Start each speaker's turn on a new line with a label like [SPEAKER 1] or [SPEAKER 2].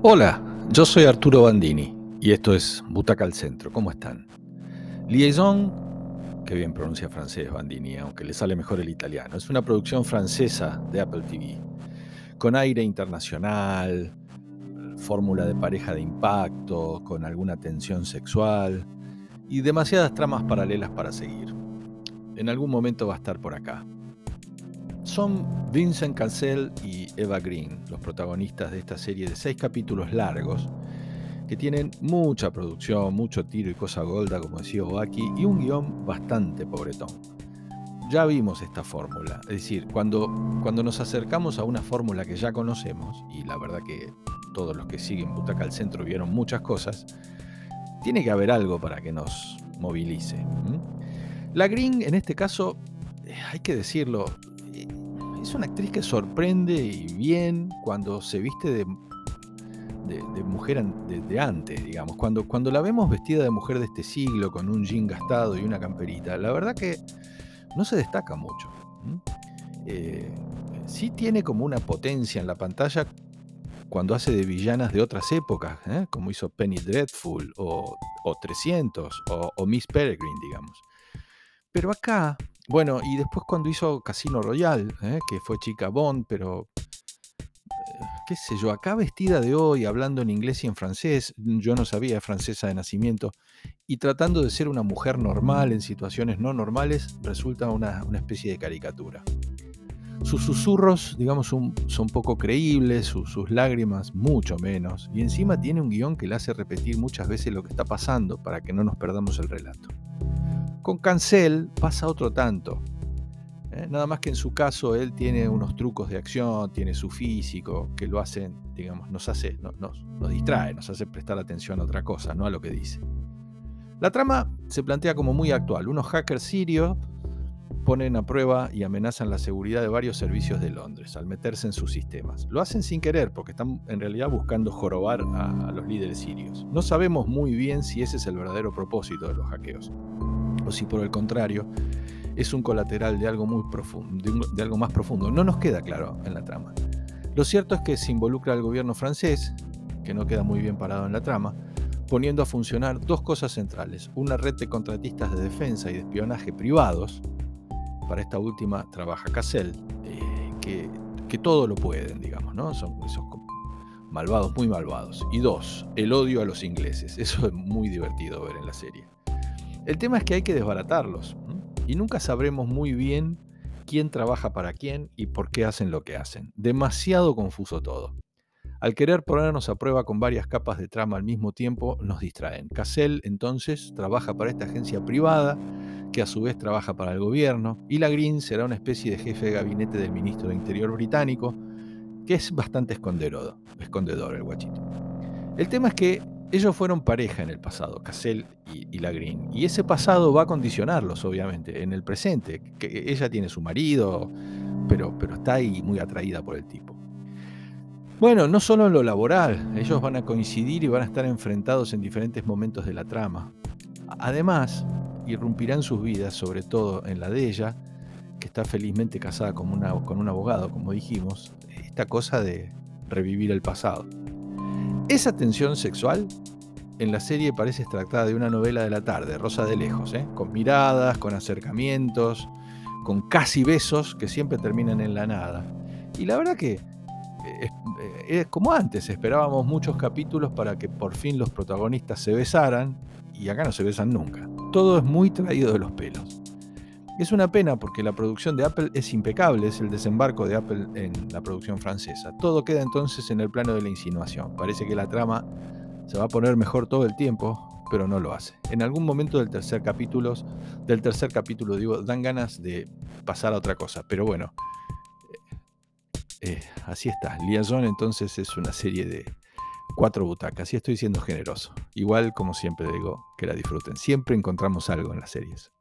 [SPEAKER 1] Hola, yo soy Arturo Bandini y esto es Butaca al Centro. ¿Cómo están? Liaison, que bien pronuncia francés Bandini, aunque le sale mejor el italiano, es una producción francesa de Apple TV, con aire internacional, fórmula de pareja de impacto, con alguna tensión sexual y demasiadas tramas paralelas para seguir. En algún momento va a estar por acá. Son Vincent Cassel y Eva Green, los protagonistas de esta serie de seis capítulos largos, que tienen mucha producción, mucho tiro y cosa golda, como decía Oaki, y un guion bastante pobretón. Ya vimos esta fórmula, es decir, cuando, cuando nos acercamos a una fórmula que ya conocemos, y la verdad que todos los que siguen Butaca al Centro vieron muchas cosas, tiene que haber algo para que nos movilice. La Green, en este caso, eh, hay que decirlo, es una actriz que sorprende y bien cuando se viste de, mujer de, antes, digamos. Cuando, cuando la vemos vestida de mujer de este siglo, con un jean gastado y una camperita, la verdad que no se destaca mucho. Eh, sí tiene como una potencia en la pantalla cuando hace de villanas de otras épocas, ¿eh? como hizo Penny Dreadful o, 300 o, o Miss Peregrine, digamos. Pero acá bueno, y después cuando hizo Casino Royale, ¿eh? que fue chica Bond, pero eh, qué sé yo, acá vestida de hoy, hablando en inglés y en francés, yo no sabía francesa de nacimiento, y tratando de ser una mujer normal en situaciones no normales, resulta una, especie de caricatura. Sus susurros, digamos, son, poco creíbles, sus lágrimas mucho menos, y encima tiene un guion que le hace repetir muchas veces lo que está pasando para que no nos perdamos el relato. Con Cancel pasa otro tanto. ¿eh? Nada más que en su caso él tiene unos trucos de acción, tiene su físico, que lo hacen, digamos, nos hace, nos, nos distrae, nos hace prestar atención a otra cosa, no a lo que dice. La trama se plantea como muy actual. Unos hackers sirios ponen a prueba y amenazan la seguridad de varios servicios de Londres al meterse en sus sistemas. Lo hacen sin querer porque están en realidad buscando jorobar a los líderes sirios. No sabemos muy bien si ese es el verdadero propósito de los hackeos o si por el contrario es un colateral de algo, muy profundo, de, algo más profundo. No nos queda claro en la trama. Lo cierto es que se involucra al gobierno francés, que no queda muy bien parado en la trama, poniendo a funcionar dos cosas centrales. Una red de contratistas de defensa y de espionaje privados, para esta última trabaja Cassel, eh, que, que, todo lo pueden, digamos, ¿no? Son esos malvados, muy malvados. Y dos, el odio a los ingleses. Eso es muy divertido ver en la serie. El tema es que hay que desbaratarlos y nunca sabremos muy bien quién trabaja para quién y por qué hacen lo que hacen. Demasiado confuso todo. Al querer ponernos a prueba con varias capas de trama al mismo tiempo, nos distraen. Cassell entonces trabaja para esta agencia privada, que a su vez trabaja para el gobierno, y la Green será una especie de jefe de gabinete del ministro de Interior británico, que es bastante escondedor, escondedor el guachito. El tema es que ellos fueron pareja en el pasado, Cassell y, la Green, y ese pasado va a condicionarlos, obviamente, en el presente. Que ella tiene su marido, pero, está ahí muy atraída por el tipo. Bueno, no solo en lo laboral, ellos van a coincidir y van a estar enfrentados en diferentes momentos de la trama. Además, irrumpirán sus vidas, sobre todo en la de ella, que está felizmente casada con un abogado, como dijimos, esta cosa de revivir el pasado. Esa tensión sexual en la serie parece extractada de una novela de la tarde, Rosa de Lejos, ¿eh? con miradas, con acercamientos, con casi besos que siempre terminan en la nada. Y la verdad que eh, es, como antes, esperábamos muchos capítulos para que por fin los protagonistas se besaran y acá no se besan nunca. Todo es muy traído de los pelos. Es una pena porque la producción de Apple es impecable, es el desembarco de Apple en la producción francesa. Todo queda entonces en el plano de la insinuación. Parece que la trama se va a poner mejor todo el tiempo, pero no lo hace. En algún momento del tercer capítulo, del tercer capítulo digo, dan ganas de pasar a otra cosa, pero bueno, eh, eh, así está. Liaison entonces es una serie de cuatro butacas y estoy siendo generoso. Igual como siempre digo, que la disfruten. Siempre encontramos algo en las series.